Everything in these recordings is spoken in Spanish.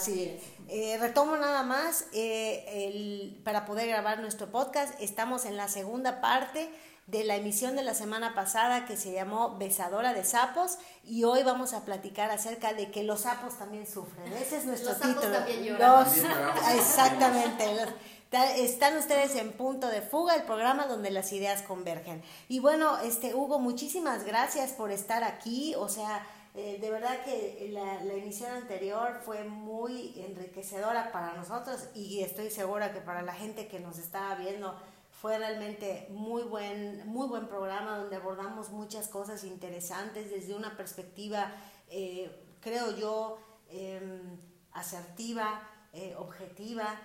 sí. Eh, retomo nada más, eh, para poder grabar nuestro podcast, estamos en la segunda parte de la emisión de la semana pasada que se llamó Besadora de Sapos y hoy vamos a platicar acerca de que los sapos también sufren. Ese es nuestro los título. Sapos también lloran. exactamente. están ustedes en punto de fuga, el programa donde las ideas convergen. Y bueno, este Hugo, muchísimas gracias por estar aquí. O sea, eh, de verdad que la, la, emisión anterior fue muy enriquecedora para nosotros y estoy segura que para la gente que nos está viendo fue realmente muy buen, muy buen programa donde abordamos muchas cosas interesantes desde una perspectiva, eh, creo yo, em, asertiva, eh, objetiva,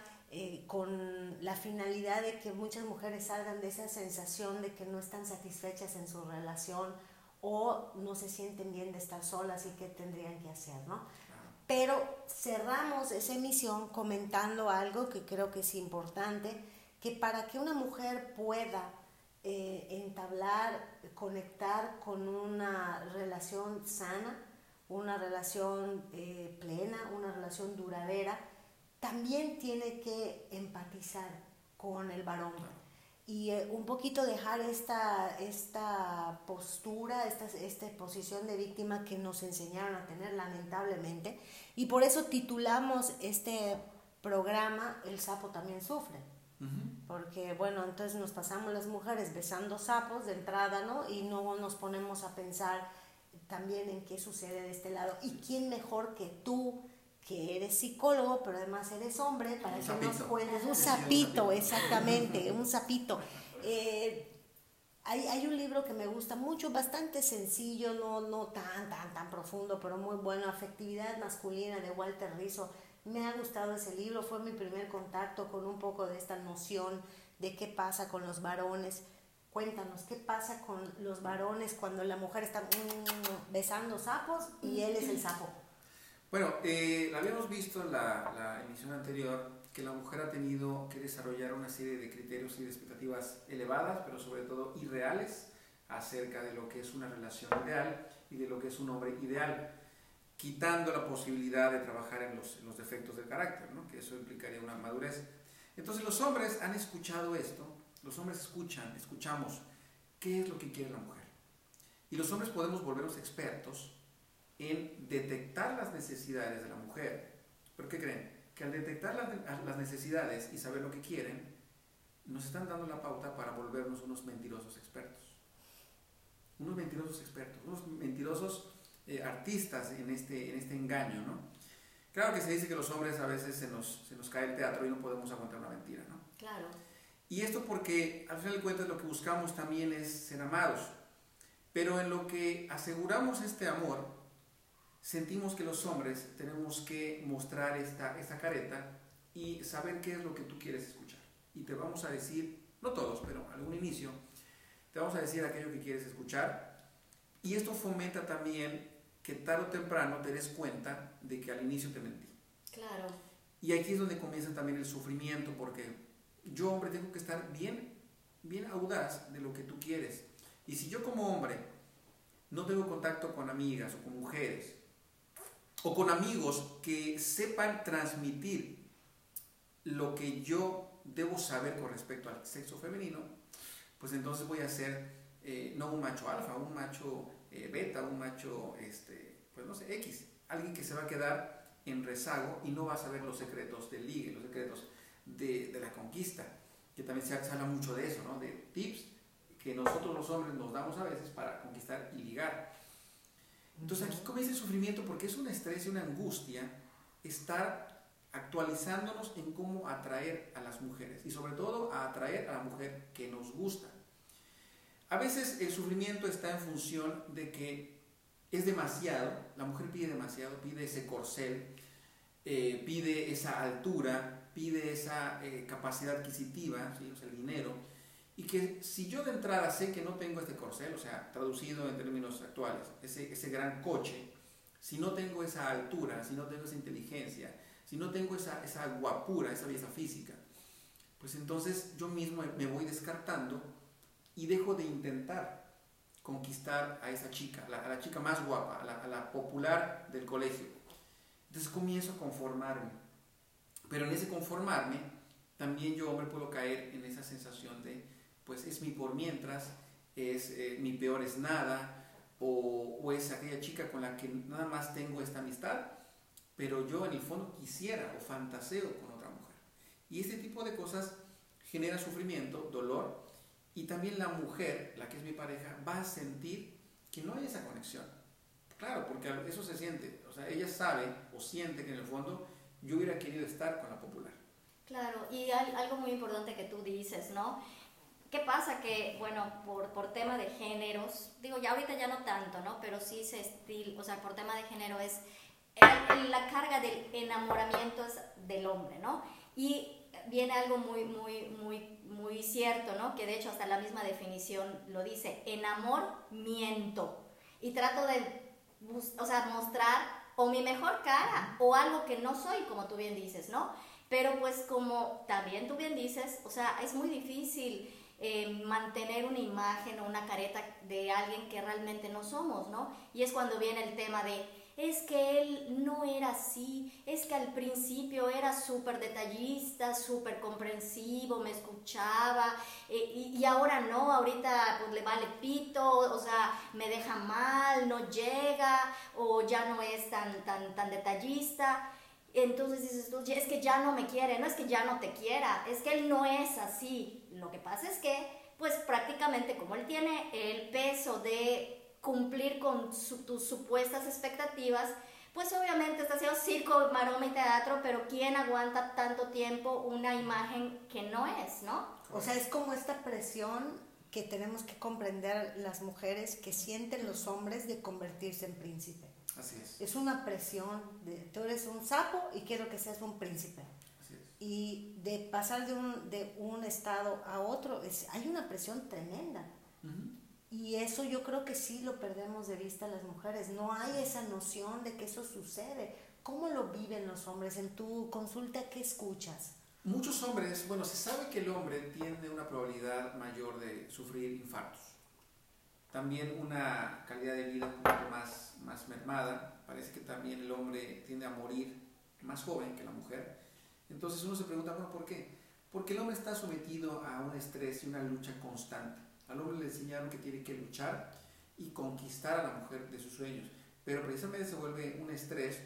con la finalidad de que muchas mujeres salgan de esa sensación de que no están satisfechas en su relación o no se sienten bien de estar solas y qué tendrían que hacer, ¿no? Pero cerramos esa emisión comentando algo que creo que es importante, que para que una mujer pueda eh, entablar, conectar con una relación sana, una relación eh, plena, una relación duradera, también tiene que empatizar con el varón y eh, un poquito dejar esta, esta postura, esta, esta posición de víctima que nos enseñaron a tener lamentablemente. Y por eso titulamos este programa El sapo también sufre. Porque, bueno, entonces nos pasamos las mujeres besando sapos de entrada, ¿no? Y no nos ponemos a pensar también en qué sucede de este lado. ¿Y quién mejor que tú, que eres psicólogo, pero además eres hombre, para que nos cuentes? Un sapito, exactamente, un sapito. Eh, hay, hay, un libro que me gusta mucho, bastante sencillo, no, no tan, tan, tan profundo, pero muy bueno, Afectividad Masculina de Walter Rizzo me ha gustado ese libro, fue mi primer contacto con un poco de esta noción de qué pasa con los varones. Cuéntanos, ¿qué pasa con los varones cuando la mujer está mm, besando sapos y él es el sapo? Bueno, eh, habíamos visto en la, la, emisión anterior que la mujer ha tenido que desarrollar una serie de criterios y de expectativas elevadas, pero sobre todo irreales, acerca de lo que es una relación ideal y de lo que es un hombre ideal quitando la posibilidad de trabajar en los, los defectos del carácter, ¿no? que eso implicaría una madurez. Entonces los hombres han escuchado esto, los hombres escuchan, escuchamos qué es lo que quiere la mujer. Y los hombres podemos volvernos expertos en detectar las necesidades de la mujer. ¿Pero qué creen? Que al detectar las, las necesidades y saber lo que quieren, nos están dando la pauta para volvernos unos mentirosos expertos. Unos mentirosos expertos, unos mentirosos eh, artistas en este, en este engaño, ¿no? Claro que se dice que los hombres a veces se nos, se nos cae el teatro y no podemos aguantar una mentira, ¿no? Claro. Y esto porque al final de cuentas lo que buscamos también es ser amados. Pero en lo que aseguramos este amor, sentimos que los hombres tenemos que mostrar esta, esta careta y saber qué es lo que tú quieres escuchar. Y te vamos a decir, no todos, pero algún inicio, te vamos a decir aquello que quieres escuchar. Y esto fomenta también que tarde o temprano te des cuenta de que al inicio te mentí. Claro. Y aquí es donde comienza también el sufrimiento, porque yo, hombre, tengo que estar bien, bien audaz de lo que tú quieres. Y si yo como hombre no tengo contacto con amigas o con mujeres, o con amigos que sepan transmitir lo que yo debo saber con respecto al sexo femenino, pues entonces voy a ser eh, no un macho alfa, un macho eh, beta, un macho, este, pues no sé, X. Alguien que se va a quedar en rezago y no va a saber los secretos del ligue, los secretos de, de la conquista. Que también se habla mucho de eso, ¿no? De tips que nosotros los hombres nos damos a veces para conquistar y ligar. Entonces aquí comienza el sufrimiento porque es un estrés y una angustia estar actualizándonos en cómo atraer a las mujeres y sobre todo a atraer a la mujer que nos gusta. A veces el sufrimiento está en función de que es demasiado, la mujer pide demasiado, pide ese corcel, eh, pide esa altura, pide esa eh, capacidad adquisitiva, o sea, el dinero, que si yo de entrada sé que no tengo este corcel, o sea, traducido en términos actuales, ese, ese gran coche, si no tengo esa altura, si no tengo esa inteligencia, si no tengo esa, esa guapura, esa belleza física, pues entonces yo mismo me voy descartando y dejo de intentar conquistar a esa chica, a la chica más guapa, a la, popular del colegio. Entonces comienzo a conformarme. Pero en ese conformarme, también yo, hombre, puedo caer en esa sensación de, pues es mi por mientras, es eh, mi peor es nada, o, o, es aquella chica con la que nada más tengo esta amistad, pero yo en el fondo quisiera o fantaseo con otra mujer. Y este tipo de cosas genera sufrimiento, dolor, y también la mujer, la que es mi pareja, va a sentir que no hay esa conexión. Claro, porque eso se siente, o sea, ella sabe o siente que en el fondo yo hubiera querido estar con la popular. Claro, y algo muy importante que tú dices, ¿no? ¿Qué pasa? Que, bueno, por, por tema de géneros, digo, ya ahorita ya no tanto, ¿no? Pero sí se estil, o sea, por tema de género es, la carga del enamoramiento es del hombre, ¿no? Y viene algo muy, muy, muy, muy cierto, ¿no? Que de hecho hasta la misma definición lo dice, enamoramiento. Y trato de, o sea, mostrar o mi mejor cara o algo que no soy, como tú bien dices, ¿no? Pero pues como también tú bien dices, o sea, es muy difícil eh, mantener una imagen o una careta de alguien que realmente no somos, ¿no? Y es cuando viene el tema de, es que él no era así, es que al principio era súper detallista, súper comprensivo, me escuchaba eh, y, ahora no, ahorita pues le vale pito, o sea, me deja mal, no llega o ya no es tan, tan, tan detallista. Entonces dices tú, es que ya no me quiere, no es que ya no te quiera, es que él no es así. Lo que pasa es que, pues prácticamente como él tiene el peso de cumplir con tus supuestas expectativas, pues obviamente está haciendo circo, maroma y teatro, pero ¿quién aguanta tanto tiempo una imagen que no es, no? O sea, es como esta presión que tenemos que comprender las mujeres que sienten los hombres de convertirse en príncipe. Así es. Es una presión de tú eres un sapo y quiero que seas un príncipe. Y de pasar de un, de un estado a otro, es, hay una presión tremenda. Y eso yo creo que sí lo perdemos de vista las mujeres. No hay esa noción de que eso sucede. ¿Cómo lo viven los hombres? En tu consulta, ¿qué escuchas? Muchos hombres, bueno, se sabe que el hombre tiene una probabilidad mayor de sufrir infartos. También una calidad de vida un poco más, más mermada. Parece que también el hombre tiende a morir más joven que la mujer. Entonces uno se pregunta, bueno, ¿por qué? Porque el hombre está sometido a un estrés y una lucha constante al hombre le enseñaron que tiene que luchar y conquistar a la mujer de sus sueños, pero precisamente se vuelve un estrés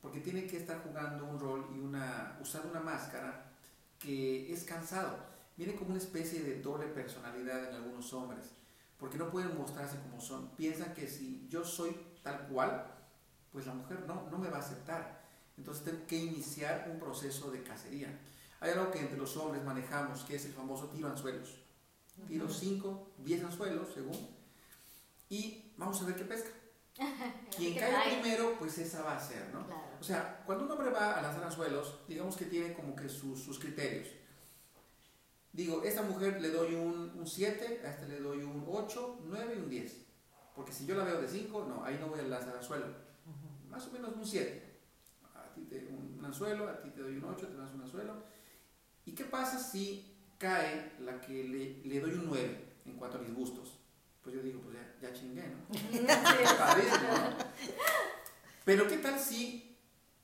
porque tiene que estar jugando un rol y una, usando una máscara que es cansado. Viene como una especie de doble personalidad en algunos hombres, porque no pueden mostrarse como son. Piensan que si yo soy tal cual, pues la mujer no, no me va a aceptar. Entonces tengo que iniciar un proceso de cacería. Hay algo que entre los hombres manejamos, que es el famoso tiro anzuelos tiro 5, 10 anzuelos, según, y vamos a ver qué pesca. Quien cae primero, pues esa va a ser, ¿no? O sea, cuando un hombre va a lanzar anzuelos, digamos que tiene como que sus, sus criterios. Digo, esta mujer le doy un 7, a esta le doy un 8, 9 y un 10. Porque si yo la veo de 5, no, ahí no voy a lanzar anzuelo. Más o menos un 7. Un, anzuelo, a ti te doy un 8, te lanzo un anzuelo. ¿Y qué pasa si cae la que le, le, doy un 9 en cuanto a mis gustos. Pues yo digo, pues ya, ya chingué, ¿no? Pero ¿qué tal si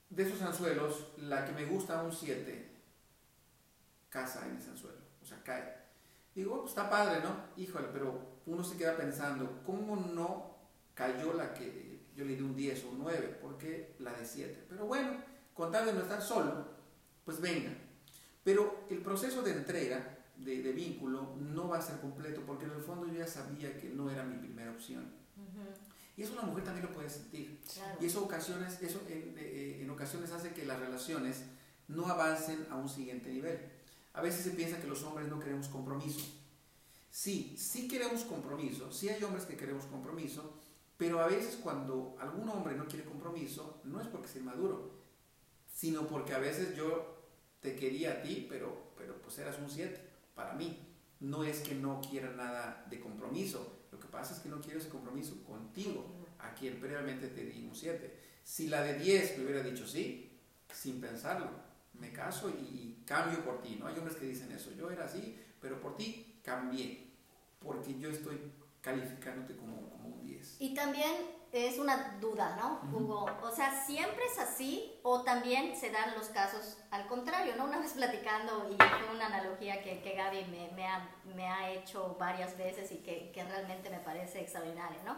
de esos anzuelos la que me gusta un 7 casa en ese anzuelo? O sea, cae. Digo, oh, pues está padre, ¿no? Híjole, pero uno se queda pensando, ¿cómo no cayó la que yo le di un 10 o un 9? ¿Por qué la de 7? Pero bueno, con tal de no estar solo, pues venga, pero el proceso de entrega, de, vínculo, no va a ser completo porque en el fondo yo ya sabía que no era mi primera opción. Y eso una mujer también lo puede sentir. Y eso, ocasiones, eso en, eh, en, ocasiones hace que las relaciones no avancen a un siguiente nivel. A veces se piensa que los hombres no queremos compromiso. Sí, sí queremos compromiso, sí hay hombres que queremos compromiso, pero a veces cuando algún hombre no quiere compromiso, no es porque sea maduro, sino porque a veces yo te quería a ti, pero, pero pues eras un 7 para mí. No es que no quiera nada de compromiso, lo que pasa es que no quiero ese compromiso contigo, a quien previamente te di un 7. Si la de 10 me hubiera dicho sí, sin pensarlo, me caso y, cambio por ti. ¿no? Hay hombres que dicen eso, yo era así, pero por ti cambié, porque yo estoy calificándote como, como un 10. Y también es una duda, ¿no, Hugo? O sea, ¿siempre es así o también se dan los casos al contrario, ¿no? Una vez platicando, y fue una analogía que, que Gaby me, me, ha, me, ha, hecho varias veces y que, que, realmente me parece extraordinaria, ¿no?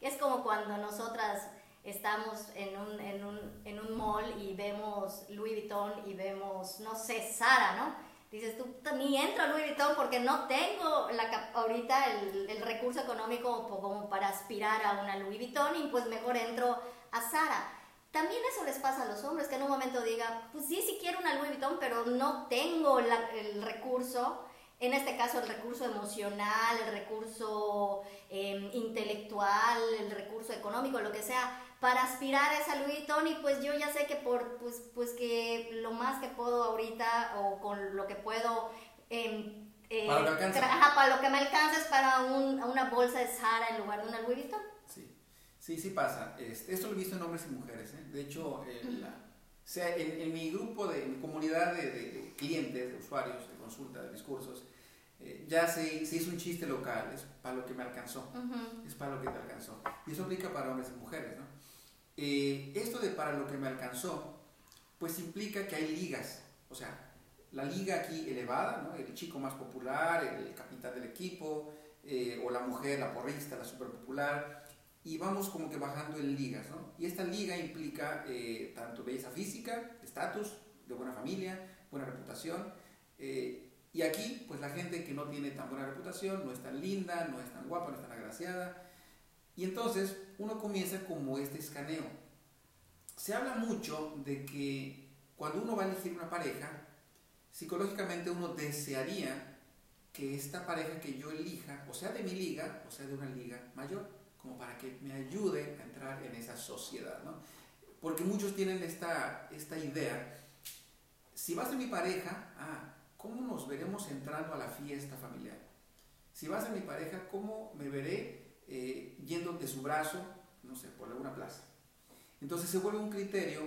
Es como cuando nosotras estamos en un, en un, en un mall y vemos Louis Vuitton y vemos, no sé, Sara, ¿no? Dices tú, ni entro a Louis Vuitton porque no tengo la, ahorita el, el, recurso económico como para aspirar a una Louis Vuitton y pues mejor entro a Zara. También eso les pasa a los hombres, que en un momento diga, pues sí, sí quiero una Louis Vuitton, pero no tengo el recurso, en este caso el recurso emocional, el recurso eh, intelectual, el recurso económico, lo que sea, para aspirar a esa Louis Vuitton y pues yo ya sé que por pues pues que lo más que puedo ahorita o con lo que puedo eh, eh, para, lo que para lo que me alcanza es para un, una bolsa de Zara en lugar de una Louis Vuitton. Sí, sí, sí pasa. Este, esto lo he visto en hombres y mujeres. ¿eh? De hecho, en, la, o sea, en, mi grupo, de, en mi comunidad de, de, clientes, de usuarios, de consulta, de discursos, eh, ya se, se, hizo un chiste local, es para lo que me alcanzó, es para lo que te alcanzó. Y eso aplica para hombres y mujeres, ¿no? Eh, esto de para lo que me alcanzó, pues implica que hay ligas, o sea, la liga aquí elevada, el chico más popular, el capitán del equipo, eh, o la mujer, la porrista, la super popular, y vamos como que bajando en ligas, ¿no? Y esta liga implica eh, tanto belleza física, estatus, de buena familia, buena reputación, y aquí, pues la gente que no tiene tan buena reputación, no es tan linda, no es tan guapa, no es tan agraciada, y entonces uno comienza como este escaneo. Se habla mucho de que cuando uno va a elegir una pareja, psicológicamente uno desearía que esta pareja que yo elija, o sea de mi liga, o sea de una liga mayor, como para que me ayude a entrar en esa sociedad, ¿no? Porque muchos tienen esta, esta idea, si vas a mi pareja, ah, ¿cómo nos veremos entrando a la fiesta familiar? Si vas a mi pareja, ¿cómo me veré eh, yendo de su brazo, no sé, por alguna plaza. Entonces se vuelve un criterio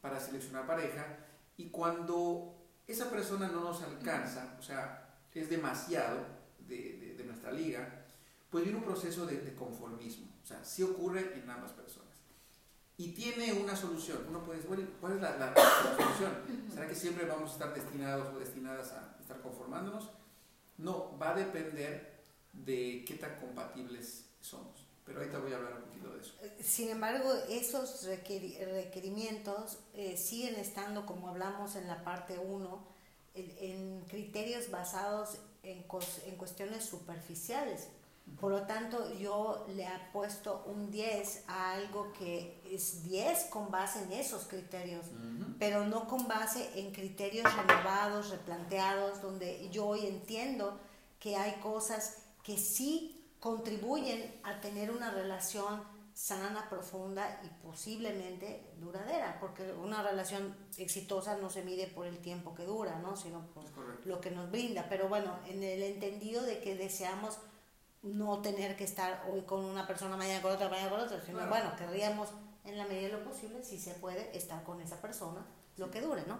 para seleccionar pareja y cuando esa persona no nos alcanza, o sea, es demasiado de, de, nuestra liga, pues viene un proceso de, conformismo. O sea, sí ocurre en ambas personas. Y tiene una solución. Uno puede decir, bueno, ¿cuál es la, la, solución? ¿Será que siempre vamos a estar destinados o destinadas a estar conformándonos? No, va a depender de qué tan compatibles somos. Pero ahorita voy a hablar un poquito de eso. Eh, sin embargo, esos requerimientos eh, siguen estando, como hablamos en la parte 1, en, criterios basados en, en cuestiones superficiales. Por lo tanto, yo le he puesto un 10 a algo que es 10 con base en esos criterios, pero no con base en criterios renovados, replanteados, donde yo hoy entiendo que hay cosas que sí contribuyen a tener una relación sana, profunda y posiblemente duradera, porque una relación exitosa no se mide por el tiempo que dura, ¿no? sino por lo que nos brinda. Pero bueno, en el entendido de que deseamos no tener que estar hoy con una persona, mañana con otra, mañana con otra, sino bueno, querríamos en la medida de lo posible, si se puede, estar con esa persona lo que dure, ¿no?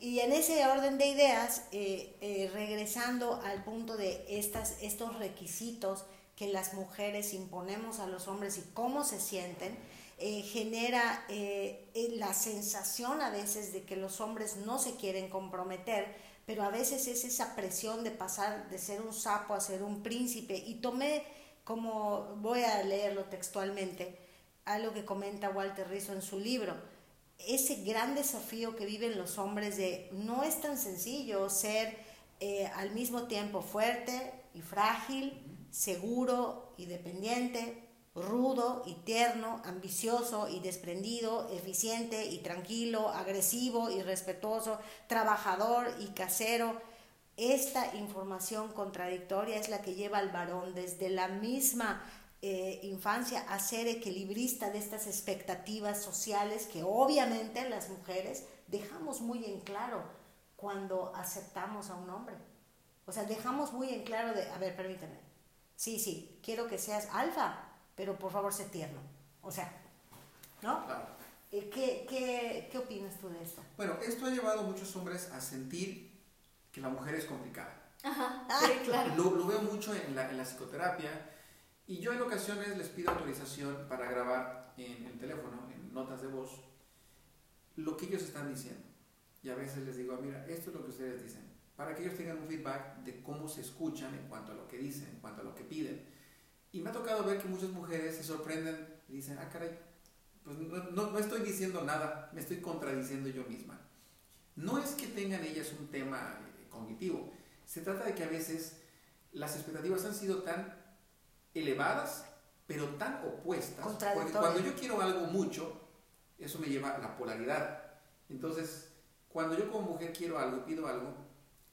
Y en ese orden de ideas, eh, eh, regresando al punto de estas, estos requisitos que las mujeres imponemos a los hombres y cómo se sienten, eh, genera eh, eh, la sensación a veces de que los hombres no se quieren comprometer, pero a veces es esa presión de pasar de ser un sapo a ser un príncipe. Y tomé, como voy a leerlo textualmente, algo que comenta Walter Rizzo en su libro, ese gran desafío que viven los hombres de no es tan sencillo ser al mismo tiempo fuerte y frágil, seguro y dependiente, rudo y tierno, ambicioso y desprendido, eficiente y tranquilo, agresivo y respetuoso, trabajador y casero. Esta información contradictoria es la que lleva al varón desde la misma eh, infancia a ser equilibrista de estas expectativas sociales que obviamente las mujeres dejamos muy en claro cuando aceptamos a un hombre. O sea, dejamos muy en claro de, a ver, permíteme, sí, sí, quiero que seas alfa, pero por favor sé tierno. O sea, ¿no? Claro. Eh, ¿Qué, qué, qué opinas tú de esto? Bueno, esto ha llevado a muchos hombres a sentir que la mujer es complicada. Ajá, sí, claro. Lo, lo, veo mucho en la, en la psicoterapia y yo en ocasiones les pido autorización para grabar en el teléfono, en notas de voz, lo que ellos están diciendo. Y a veces les digo, mira, esto es lo que ustedes dicen, para que ellos tengan un feedback de cómo se escuchan en cuanto a lo que dicen, en cuanto a lo que piden. Y me ha tocado ver que muchas mujeres se sorprenden y dicen, ah, caray, pues no, no, estoy diciendo nada, me estoy contradiciendo yo misma. No es que tengan ellas un tema eh, cognitivo, se trata de que a veces las expectativas han sido tan elevadas, pero tan opuestas. Porque cuando yo quiero algo mucho, eso me lleva a la polaridad. Entonces, cuando yo como mujer quiero algo, pido algo,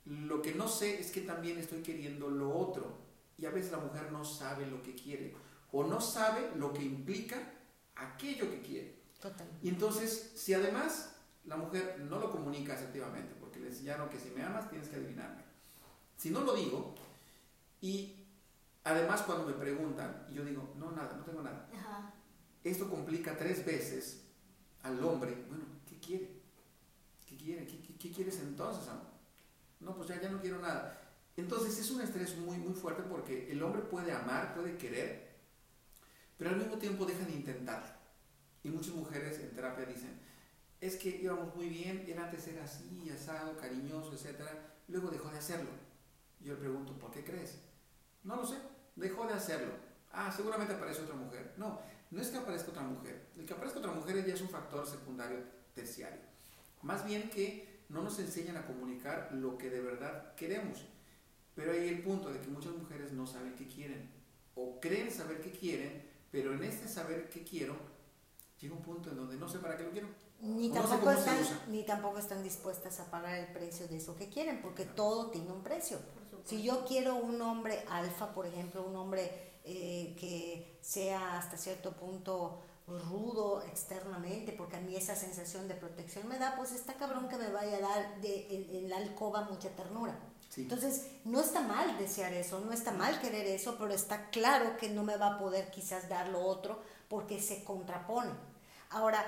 lo que no sé es que también estoy queriendo lo otro. Y a veces la mujer no sabe lo que quiere o no sabe lo que implica aquello que quiere. Total. Y entonces, si además la mujer no lo comunica efectivamente, porque le enseñaron que si me amas tienes que adivinarme. Si no lo digo, y además cuando me preguntan, y yo digo, no, nada, no tengo nada. Esto complica tres veces al hombre, bueno, ¿qué quiere? ¿Qué quiere? ¿Qué, quieres entonces, amor? No, pues ya, ya no quiero nada. Entonces es un estrés muy, muy fuerte porque el hombre puede amar, puede querer, pero al mismo tiempo deja de intentarlo. Y muchas mujeres en terapia dicen, es que íbamos muy bien, él antes era así, asado, cariñoso, etc. Luego dejó de hacerlo. Yo le pregunto, ¿por qué crees? No lo sé, dejó de hacerlo. Ah, seguramente aparece otra mujer. No, no es que aparezca otra mujer. El que aparezca otra mujer ya es un factor secundario terciario. Más bien que no nos enseñan a comunicar lo que de verdad queremos. Pero hay el punto de que muchas mujeres no saben qué quieren o creen saber qué quieren, pero en este saber qué quiero llega un punto en donde no sé para qué lo quiero. Ni, tampoco están, ni tampoco están dispuestas a pagar el precio de eso que quieren, porque todo tiene un precio. Si yo quiero un hombre alfa, por ejemplo, un hombre eh, que sea hasta cierto punto rudo externamente, porque a mí esa sensación de protección me da, pues está cabrón que me vaya a dar de, en, la alcoba mucha ternura. Entonces, no está mal desear eso, no está mal querer eso, pero está claro que no me va a poder quizás dar lo otro porque se contrapone. Ahora,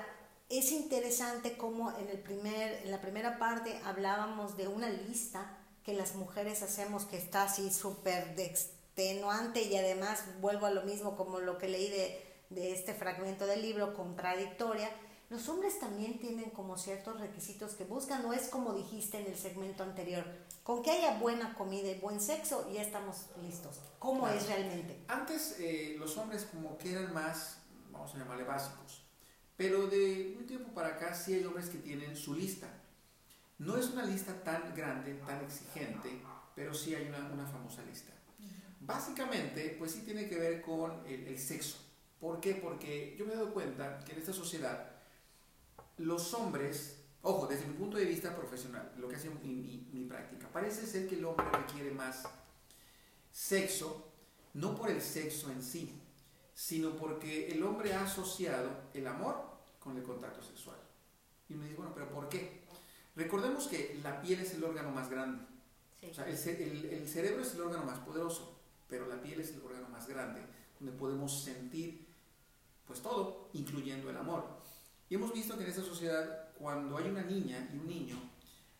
es interesante como en, el primer, en la primera parte hablábamos de una lista que las mujeres hacemos que está así súper extenuante y además vuelvo a lo mismo como lo que leí de, de este fragmento del libro, contradictoria, los hombres también tienen como ciertos requisitos que buscan, no es como dijiste en el segmento anterior, con que haya buena comida y buen sexo, ya estamos listos. ¿Cómo es realmente? Antes eh, los hombres como que eran más, vamos a llamarle básicos, pero de un tiempo para acá sí hay hombres que tienen su lista. No es una lista tan grande, tan exigente, pero sí hay una, una famosa lista. Básicamente, pues sí tiene que ver con el, el sexo. ¿Por qué? Porque yo me he dado cuenta que en esta sociedad los hombres, ojo, desde mi punto de vista profesional, lo que hace mi, mi, práctica, parece ser que el hombre requiere más sexo, no por el sexo en sí, sino porque el hombre ha asociado el amor con el contacto sexual. Y me dice, bueno, pero ¿por qué? Recordemos que la piel es el órgano más grande. O sea, el, el, el, cerebro es el órgano más poderoso, pero la piel es el órgano más grande, donde podemos sentir pues todo, incluyendo el amor. Y hemos visto que en esta sociedad, cuando hay una niña y un niño,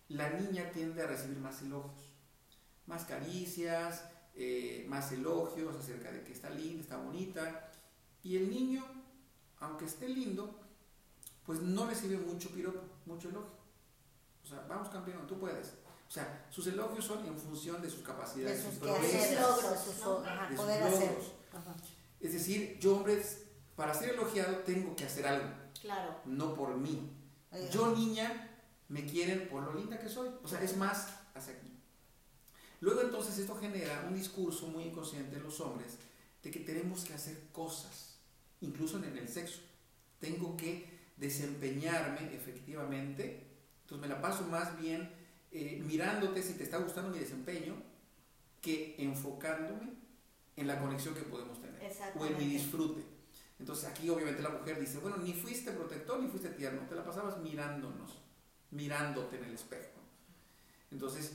la niña tiende a recibir más elogios, más caricias, eh, más elogios acerca de que está linda, está bonita. Y el niño, aunque esté lindo, pues no recibe mucho piropo, mucho elogio. O sea, vamos campeón, tú puedes. O sea, sus elogios son en función de sus capacidades, de sus, logros, sus, poder hacer. Es decir, yo, hombre, para ser elogiado tengo que hacer algo. Claro. No por mí. Yo, niña, me quieren por lo linda que soy. O sea, es más hacia aquí. Luego entonces esto genera un discurso muy inconsciente en los hombres de que tenemos que hacer cosas, incluso en el sexo. Tengo que desempeñarme efectivamente. Entonces me la paso más bien eh, mirándote si te está gustando mi desempeño que enfocándome en la conexión que podemos tener o en mi disfrute. Entonces aquí obviamente la mujer dice, bueno, ni fuiste protector ni fuiste tierno, te la pasabas mirándonos, mirándote en el espejo. Entonces,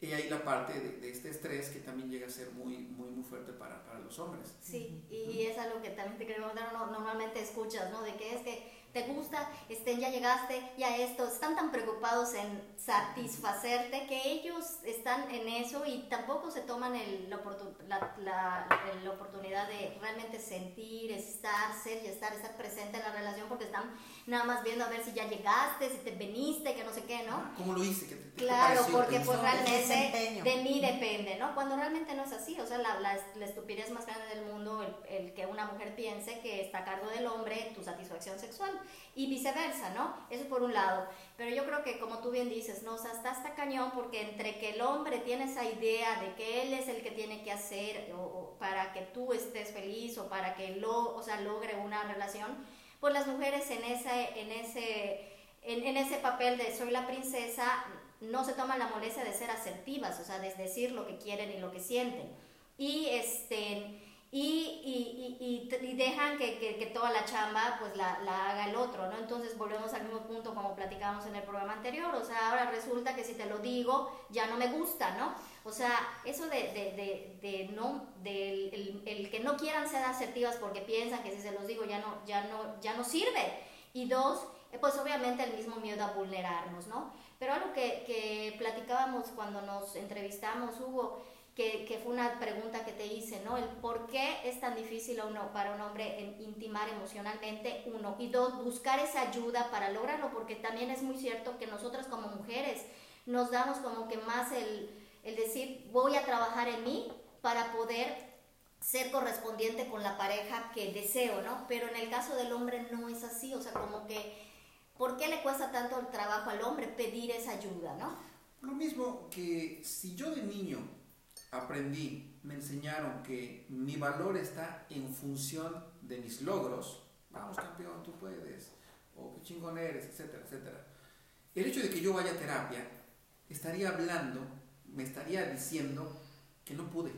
y ahí la parte de, este estrés que también llega a ser muy, muy, muy fuerte para, para los hombres. Sí, y es algo que también te queremos dar, normalmente escuchas, ¿no? De que es que te gusta, estén, ya llegaste, ya esto, están tan preocupados en satisfacerte que ellos están en eso y tampoco se toman el, la, la, la, oportunidad de realmente sentir, estar, ser y estar, estar presente en la relación porque están nada más viendo a ver si ya llegaste, si te veniste, que no sé qué, ¿no? ¿Cómo lo hice? ¿Qué claro, porque pues realmente de mí depende, ¿no? Cuando realmente no es así, o sea, la, la, estupidez más grande del mundo, el, el que una mujer piense que está a cargo del hombre tu satisfacción sexual y viceversa, ¿no? Eso por un lado. Pero yo creo que como tú bien dices, ¿no? O sea, está hasta cañón porque entre que el hombre tiene esa idea de que él es el que tiene que hacer o, para que tú estés feliz o para que lo, o sea, logre una relación, pues las mujeres en ese, en ese, en, en ese papel de soy la princesa no se toman la molestia de ser asertivas, o sea, de decir lo que quieren y lo que sienten. Y este y, y, y, dejan que, que, toda la chamba pues la, la, haga el otro, ¿no? Entonces volvemos al mismo punto como platicábamos en el programa anterior, o sea, ahora resulta que si te lo digo ya no me gusta, ¿no? O sea, eso de, de, de, de no, del el, el, que no quieran ser asertivas porque piensan que si se los digo ya no, ya no, ya no sirve. Y dos, pues obviamente el mismo miedo a vulnerarnos, ¿no? Pero algo que, que platicábamos cuando nos entrevistamos, Hugo, que, fue una pregunta que te hice, ¿no? El por qué es tan difícil uno, para un hombre intimar emocionalmente, uno, y dos, buscar esa ayuda para lograrlo, porque también es muy cierto que nosotras como mujeres nos damos como que más el, el decir, voy a trabajar en mí para poder ser correspondiente con la pareja que deseo, ¿no? Pero en el caso del hombre no es así, o sea, como que, ¿por qué le cuesta tanto el trabajo al hombre pedir esa ayuda, ¿no? Lo mismo que si yo de niño aprendí, me enseñaron que mi valor está en función de mis logros. Vamos campeón, tú puedes. O qué chingón eres, etcétera, etcétera. El hecho de que yo vaya a terapia estaría hablando, me estaría diciendo que no pude.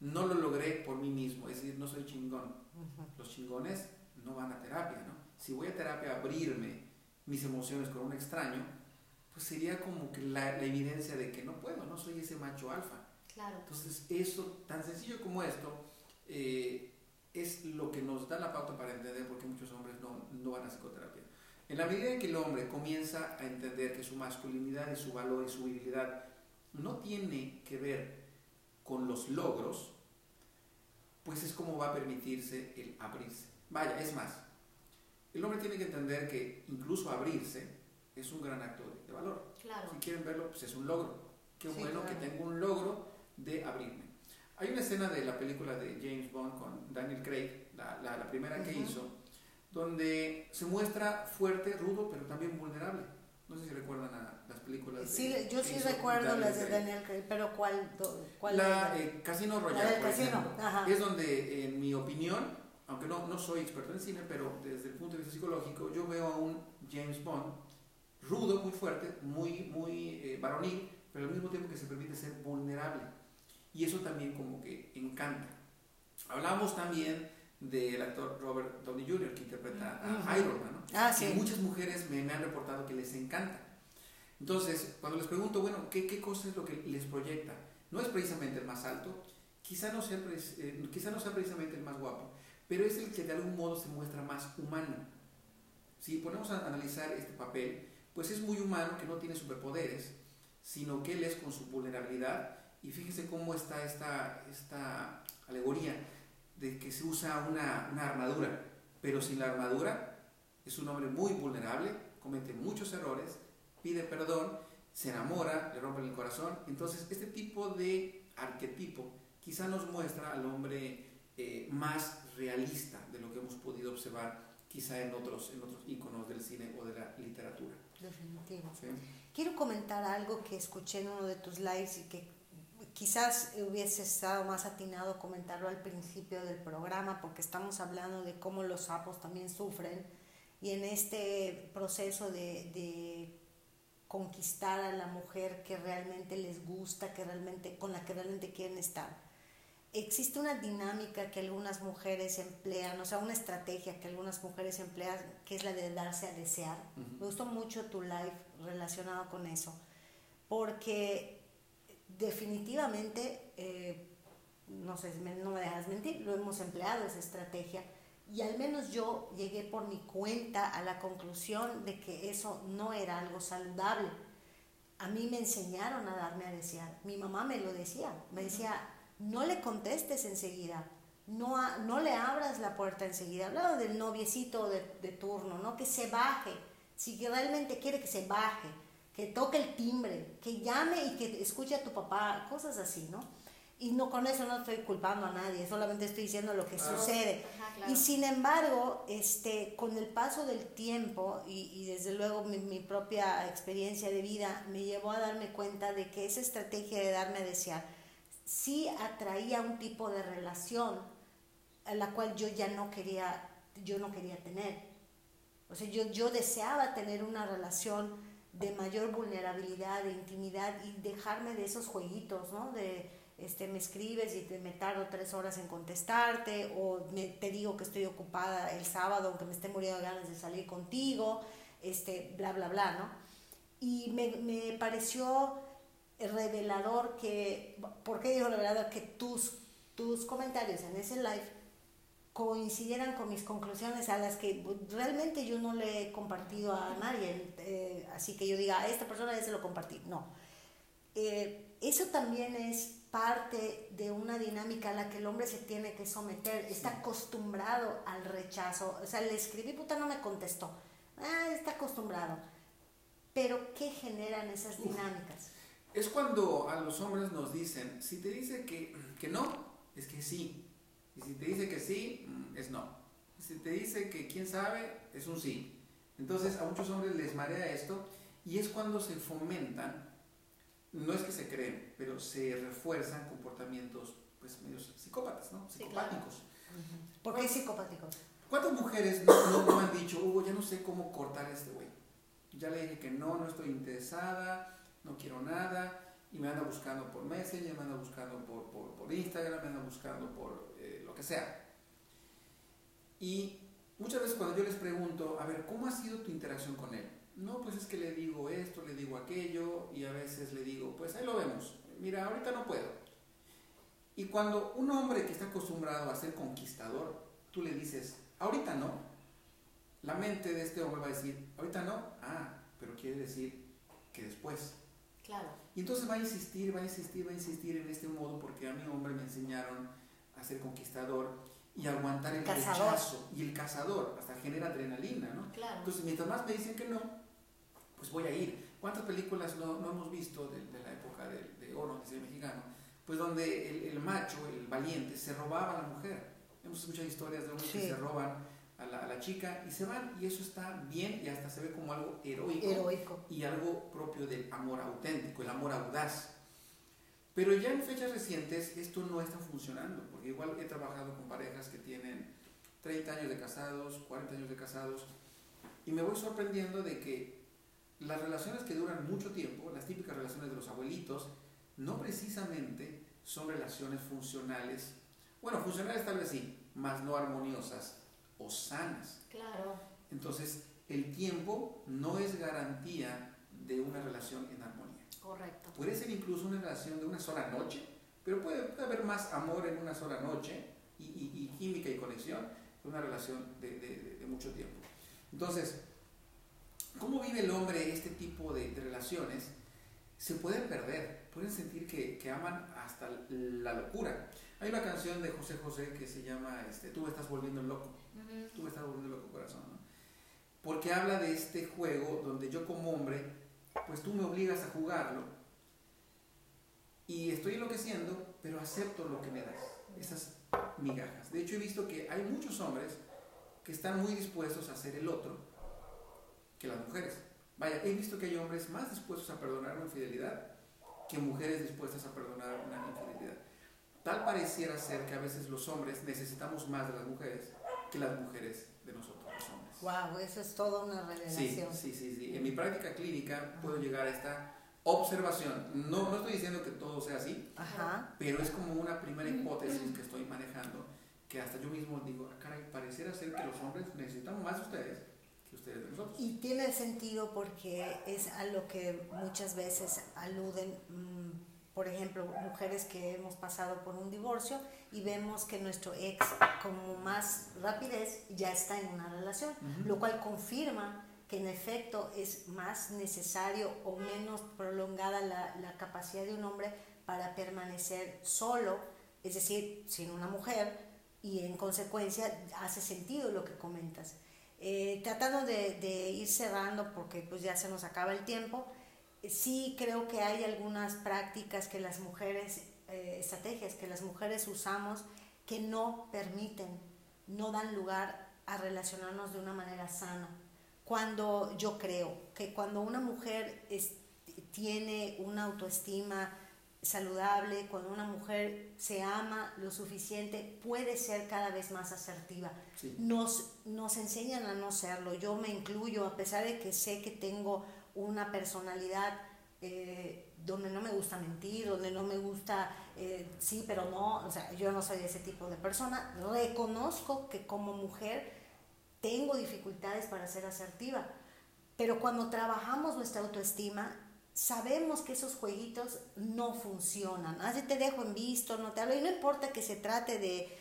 No lo logré por mí mismo, es decir, no soy chingón. Los chingones no van a terapia, ¿no? Si voy a terapia a abrirme mis emociones con un extraño, pues sería como que la, la evidencia de que no puedo, no soy ese macho alfa. Entonces, eso, tan sencillo como esto, eh, es lo que nos da la pauta para entender por qué muchos hombres no, no van a psicoterapia. En la medida en que el hombre comienza a entender que su masculinidad y su valor y su virilidad no tiene que ver con los logros, pues es como va a permitirse el abrirse. Vaya, es más, el hombre tiene que entender que incluso abrirse es un gran acto de, valor. Si quieren verlo, pues es un logro. Qué bueno que tengo un logro de abrirme. Hay una escena de la película de James Bond con Daniel Craig, la, la, primera que hizo, donde se muestra fuerte, rudo, pero también vulnerable. No sé si recuerdan a las películas. Sí, yo sí recuerdo las de Daniel Craig, pero ¿cuál? cuál la eh, Casino Royale, es donde, en mi opinión, aunque no, no soy experto en cine, pero desde el punto de vista psicológico, yo veo a un James Bond rudo, muy fuerte, muy, muy eh, varonil, pero al mismo tiempo que se permite ser vulnerable. Y eso también como que encanta. Hablamos también del actor Robert Downey Jr. que interpreta a Iron Man, ¿no? Ah, sí. muchas mujeres me, han reportado que les encanta. Entonces, cuando les pregunto, bueno, ¿qué, ¿qué cosa es lo que les proyecta? No es precisamente el más alto, quizá no, sea, eh, quizá no sea precisamente el más guapo, pero es el que de algún modo se muestra más humano. Si ponemos a analizar este papel, pues es muy humano que no tiene superpoderes, sino que él es con su vulnerabilidad y fíjense cómo está esta, esta alegoría de que se usa una, una armadura, pero sin la armadura es un hombre muy vulnerable, comete muchos errores, pide perdón, se enamora, le rompen el corazón. Entonces, este tipo de arquetipo quizá nos muestra al hombre eh, más realista de lo que hemos podido observar quizá en otros, en otros íconos del cine o de la literatura. Definitivo. Quiero comentar algo que escuché en uno de tus lives y que quizás hubiese estado más atinado comentarlo al principio del programa porque estamos hablando de cómo los sapos también sufren y en este proceso de, de conquistar a la mujer que realmente les gusta, que realmente, con la que realmente quieren estar. Existe una dinámica que algunas mujeres emplean, o sea, una estrategia que algunas mujeres emplean, que es la de darse a desear. Me gustó mucho tu live relacionado con eso, porque definitivamente, eh, no sé, no me dejas mentir, lo hemos empleado esa estrategia, Y al menos yo llegué por mi cuenta a la conclusión de que eso no era algo saludable. A mí me enseñaron a darme a desear. Mi mamá me lo decía. Me decía, no le contestes enseguida. No, no le abras la puerta enseguida. Hablaba del noviecito de, de turno, ¿no? Que se baje. Si realmente quiere que se baje, que toque el timbre, que llame y que escuche a tu papá, cosas así, ¿no? Y no con eso no estoy culpando a nadie, solamente estoy diciendo lo que sucede. Y sin embargo, este, con el paso del tiempo y, y desde luego mi, mi, propia experiencia de vida me llevó a darme cuenta de que esa estrategia de darme a desear sí atraía un tipo de relación a la cual yo ya no quería, yo no quería tener. O sea, yo, yo deseaba tener una relación de mayor vulnerabilidad, de intimidad y dejarme de esos jueguitos, ¿no? De, este, me escribes y te, me tardo tres horas en contestarte o me, te digo que estoy ocupada el sábado aunque me esté muriendo de ganas de salir contigo, este, bla, bla, bla, ¿no? Y me, me pareció revelador que, ¿por qué digo revelador? Que tus, tus comentarios en ese live coincidieran con mis conclusiones a las que realmente yo no le he compartido a nadie, eh, así que yo diga, a esta persona ya se lo compartí, no. Eh, eso también es parte de una dinámica a la que el hombre se tiene que someter, está acostumbrado al rechazo, o sea, le escribí, puta, no me contestó, ah, está acostumbrado. Pero, ¿qué generan esas dinámicas? Es cuando a los hombres nos dicen, si te dice que, que no, es que sí. Y si te dice que sí, mm, es no. Y si te dice que quién sabe, es un sí. Entonces a muchos hombres les marea esto y es cuando se fomentan no es que se creen, pero se refuerzan comportamientos pues medios psicópatas, ¿no? Psicopáticos. ¿Por qué psicopáticos? ¿Cuántas mujeres no, no, han dicho, Hugo, ya no sé cómo cortar a este güey? Ya le dije que no, no estoy interesada, no quiero nada, y me anda buscando por Messenger, me anda buscando por, por, por Instagram, me anda buscando por eh, lo que sea. Y muchas veces cuando yo les pregunto, a ver, ¿cómo ha sido tu interacción con él? No, pues es que le digo esto, le digo aquello y a veces le digo, pues ahí lo vemos. Mira, ahorita no puedo. Y cuando un hombre que está acostumbrado a ser conquistador, tú le dices, ahorita no, la mente de este hombre va a decir, ahorita no, ah, pero quiere decir que después. Claro. Y entonces va a insistir, va a insistir, va a insistir en este modo porque a mi hombre me enseñaron a ser conquistador y aguantar el cazador. rechazo. Y el cazador hasta genera adrenalina, ¿no? Claro. Entonces, mientras más me dicen que no, pues voy a ir. ¿Cuántas películas no, no hemos visto de, de, la época de, de oro, que mexicano? Pues donde el, el, macho, el valiente, se robaba a la mujer. Hemos escuchado historias de hombres sí. que se roban a la, a la, chica y se van y eso está bien y hasta se ve como algo heroico, heroico. y algo propio del amor auténtico, el amor audaz. Pero ya en fechas recientes esto no está funcionando, porque igual he trabajado con parejas que tienen 30 años de casados, 40 años de casados, y me voy sorprendiendo de que las relaciones que duran mucho tiempo, las típicas relaciones de los abuelitos, no precisamente son relaciones funcionales. Bueno, funcionales tal vez sí, más no armoniosas o sanas. Claro. Entonces, el tiempo no es garantía de una relación en armonía. Correcto. Puede ser incluso una relación de una sola noche, pero puede, puede haber más amor en una sola noche y, y, y química y conexión que una relación de, de, de mucho tiempo. Entonces, ¿Cómo vive el hombre este tipo de, de, relaciones? Se pueden perder, pueden sentir que, que, aman hasta la locura. Hay una canción de José José que se llama este, Tú me estás volviendo loco, uh -huh. tú me estás volviendo loco corazón, ¿no? Porque habla de este juego donde yo como hombre, pues tú me obligas a jugarlo y estoy enloqueciendo, pero acepto lo que me das, esas migajas. De hecho he visto que hay muchos hombres que están muy dispuestos a hacer el otro, que las mujeres. Vaya, he visto que hay hombres más dispuestos a perdonar una infidelidad que mujeres dispuestas a perdonar una infidelidad. Tal pareciera ser que a veces los hombres necesitamos más de las mujeres que las mujeres de nosotros los hombres. Wow, eso es toda una revelación. Sí, sí, sí, sí. En mi práctica clínica puedo llegar a esta observación. No, no estoy diciendo que todo sea así, Ajá. pero es como una primera hipótesis que estoy manejando que hasta yo mismo digo, ah, caray, pareciera ser que los hombres necesitamos más de ustedes ustedes de nosotros. Y tiene sentido porque es a lo que muchas veces aluden mmm, por ejemplo, mujeres que hemos pasado por un divorcio y vemos que nuestro ex, como más rapidez, ya está en una relación, lo cual confirma que en efecto es más necesario o menos prolongada la, la, capacidad de un hombre para permanecer solo, es decir, sin una mujer, y en consecuencia hace sentido lo que comentas. Eh, tratando de, de, ir cerrando porque pues ya se nos acaba el tiempo, sí creo que hay algunas prácticas que las mujeres, eh, estrategias que las mujeres usamos que no permiten, no dan lugar a relacionarnos de una manera sana. Cuando yo creo que cuando una mujer tiene una autoestima saludable, cuando una mujer se ama lo suficiente, puede ser cada vez más asertiva. Nos, nos enseñan a no serlo. Yo me incluyo, a pesar de que sé que tengo una personalidad eh, donde no me gusta mentir, donde no me gusta, eh, sí, pero no, o sea, yo no soy ese tipo de persona. Reconozco que como mujer tengo dificultades para ser asertiva, pero cuando trabajamos nuestra autoestima, sabemos que esos jueguitos no funcionan. Así te dejo en visto, no te hablo, y no importa que se trate de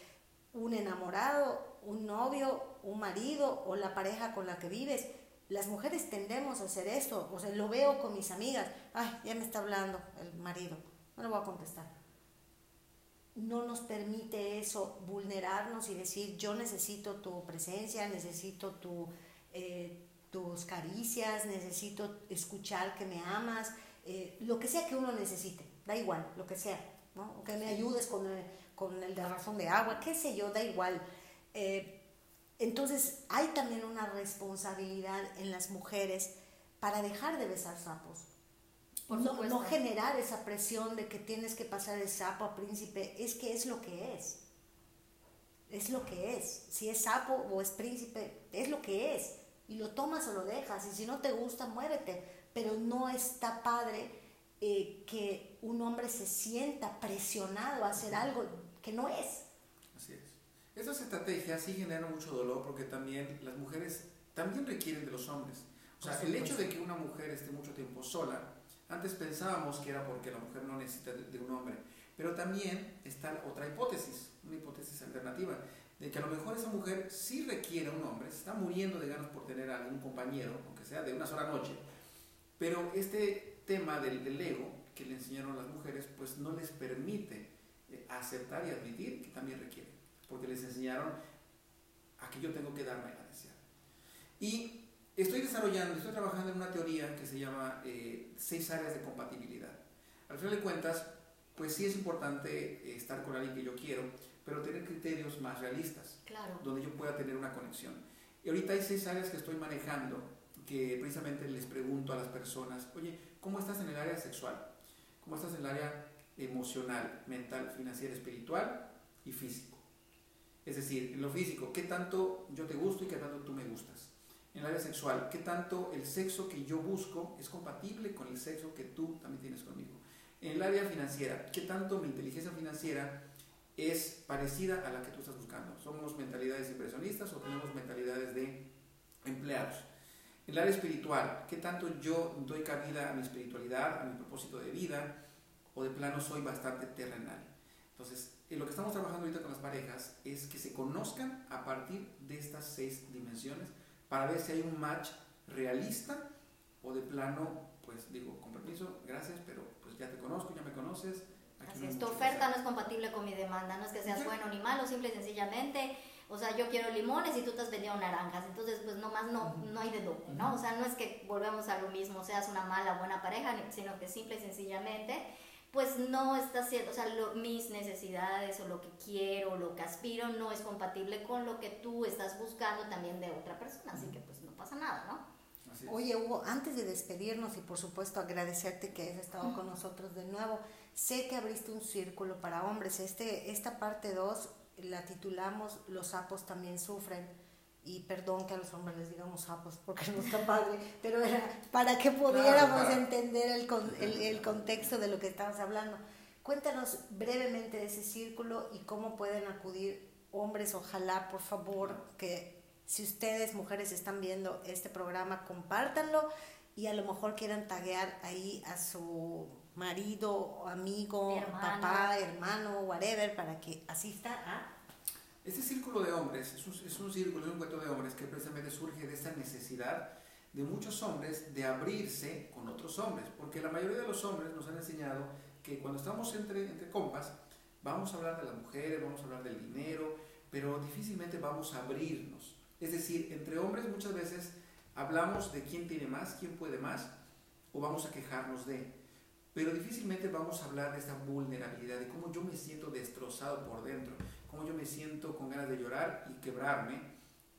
un enamorado, un novio, un marido o la pareja con la que vives las mujeres tendemos a hacer esto, o sea, lo veo con mis amigas, ay, ya me está hablando el marido, no le voy a contestar. No nos permite eso vulnerarnos y decir, yo necesito tu presencia, necesito tu, eh, tus caricias, necesito escuchar que me amas, eh, lo que sea que uno necesite, da igual, lo que sea, ¿no? O que me ayudes con el, con el de razón de agua, qué sé yo, da igual. Eh, entonces hay también una responsabilidad en las mujeres para dejar de besar sapos. no, no, generar esa presión de que tienes que pasar de sapo a príncipe, es que es lo que es. Es lo que es. Si es sapo o es príncipe, es lo que es. Y lo tomas o lo dejas. Y si no te gusta, muérete. Pero no está padre eh, que un hombre se sienta presionado a hacer algo que no es. Estas estrategias sí generan mucho dolor porque también las mujeres también requieren de los hombres. O sea, el hecho de que una mujer esté mucho tiempo sola, antes pensábamos que era porque la mujer no necesita de, un hombre, pero también está otra hipótesis, una hipótesis alternativa, de que a lo mejor esa mujer sí requiere un hombre, se está muriendo de ganas por tener a algún compañero, aunque sea de una sola noche, pero este tema del, del ego que le enseñaron las mujeres, pues no les permite eh, aceptar y admitir que también requiere porque les enseñaron a que yo tengo que darme a desear. Y estoy desarrollando, estoy trabajando en una teoría que se llama eh, seis áreas de compatibilidad. Al final de cuentas, pues sí es importante eh, estar con alguien que yo quiero, pero tener criterios más realistas, claro. donde yo pueda tener una conexión. Y ahorita hay seis áreas que estoy manejando, que precisamente les pregunto a las personas, oye, ¿cómo estás en el área sexual? ¿Cómo estás en el área emocional, mental, financiera, espiritual y física? Es decir, en lo físico, ¿qué tanto yo te gusto y qué tanto tú me gustas? En el área sexual, ¿qué tanto el sexo que yo busco es compatible con el sexo que tú también tienes conmigo? En el área financiera, ¿qué tanto mi inteligencia financiera es parecida a la que tú estás buscando? ¿Somos mentalidades impresionistas o tenemos mentalidades de empleados? En el área espiritual, ¿qué tanto yo doy cabida a mi espiritualidad, a mi propósito de vida? ¿O de plano soy bastante terrenal? Entonces, y lo que estamos trabajando ahorita con las parejas es que se conozcan a partir de estas seis dimensiones para ver si hay un match realista o de plano, pues digo, con permiso, gracias, pero pues ya te conozco, ya me conoces. Así es, tu oferta no es compatible con mi demanda, no es que seas bueno ni malo, simple y sencillamente, o sea, yo quiero limones y tú te has vendido naranjas, entonces pues nomás no, no hay de doble, ¿no? O sea, no es que volvemos a lo mismo, seas una mala o buena pareja, sino que simple y sencillamente pues no está haciendo, o sea, mis necesidades o lo que quiero, lo que aspiro no es compatible con lo que tú estás buscando también de otra persona, así que pues no pasa nada, ¿no? Oye, Hugo, antes de despedirnos y por supuesto agradecerte que hayas estado con nosotros de nuevo, sé que abriste un círculo para hombres. Este, esta parte 2 la titulamos Los sapos también sufren y perdón que a los hombres les digamos sapos porque no está padre, pero era para que pudiéramos entender el, el, el, contexto de lo que estabas hablando. Cuéntanos brevemente de ese círculo y cómo pueden acudir hombres, ojalá por favor que si ustedes mujeres están viendo este programa, compártanlo y a lo mejor quieran taguear ahí a su marido, amigo, papá, hermano, whatever, para que asista a... Este círculo de hombres es un, círculo, es un cuento de hombres que precisamente surge de esta necesidad de muchos hombres de abrirse con otros hombres, porque la mayoría de los hombres nos han enseñado que cuando estamos entre, entre compas, vamos a hablar de las mujeres, vamos a hablar del dinero, pero difícilmente vamos a abrirnos. Es decir, entre hombres muchas veces hablamos de quién tiene más, quién puede más, o vamos a quejarnos de, pero difícilmente vamos a hablar de esta vulnerabilidad, de cómo yo me siento destrozado por dentro, cómo yo me siento con ganas de llorar y quebrarme,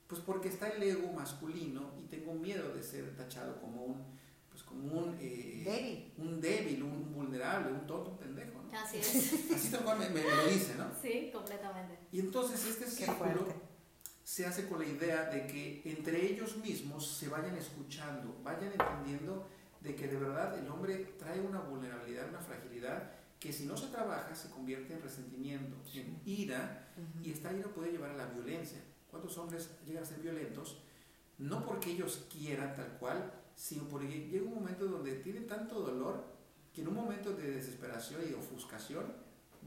pues porque está el ego masculino y tengo miedo de ser tachado como un, pues como un, eh, débil. un débil, un vulnerable, un tonto, un pendejo. ¿no? Así es. Así tal cual me, me, lo dice, ¿no? Sí, completamente. Y entonces este círculo se hace con la idea de que entre ellos mismos se vayan escuchando, vayan entendiendo de que de verdad el hombre trae una vulnerabilidad, una fragilidad que si no se trabaja se convierte en resentimiento, en ira, y esta ira puede llevar a la violencia. ¿Cuántos hombres llegan a ser violentos? No porque ellos quieran tal cual, sino porque llega un momento donde tienen tanto dolor que en un momento de desesperación y ofuscación,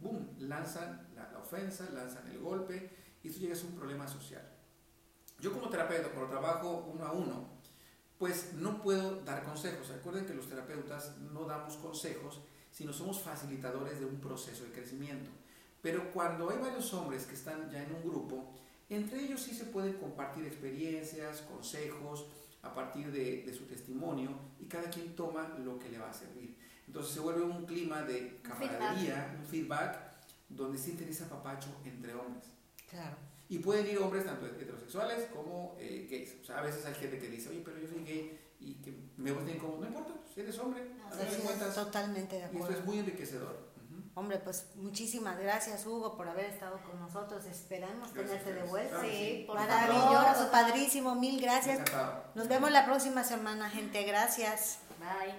¡boom!, lanzan la, la ofensa, lanzan el golpe, y esto llega a ser un problema social. Yo como terapeuta, cuando trabajo uno a uno, pues no puedo dar consejos. Recuerden que los terapeutas no damos consejos, sino somos facilitadores de un proceso de crecimiento. Pero cuando hay varios hombres que están ya en un grupo, entre ellos sí se pueden compartir experiencias, consejos, a partir de, de, su testimonio y cada quien toma lo que le va a servir. Entonces se vuelve un clima de camaradería, un feedback, donde sienten ese apapacho entre hombres. Claro. Y pueden ir hombres tanto heterosexuales como eh, gays. O sea, a veces hay gente que dice, oye, pero yo soy gay y que me voy como, no importa, si eres hombre, no, sí, cuentas. Totalmente de acuerdo. Y esto es muy enriquecedor. Hombre, pues muchísimas gracias Hugo por haber estado con nosotros. Esperamos gracias, tenerte de vuelta. Sí, por Maravilloso, padrísimo, mil gracias. Encantado. Nos vemos la próxima semana, gente. Gracias. Bye.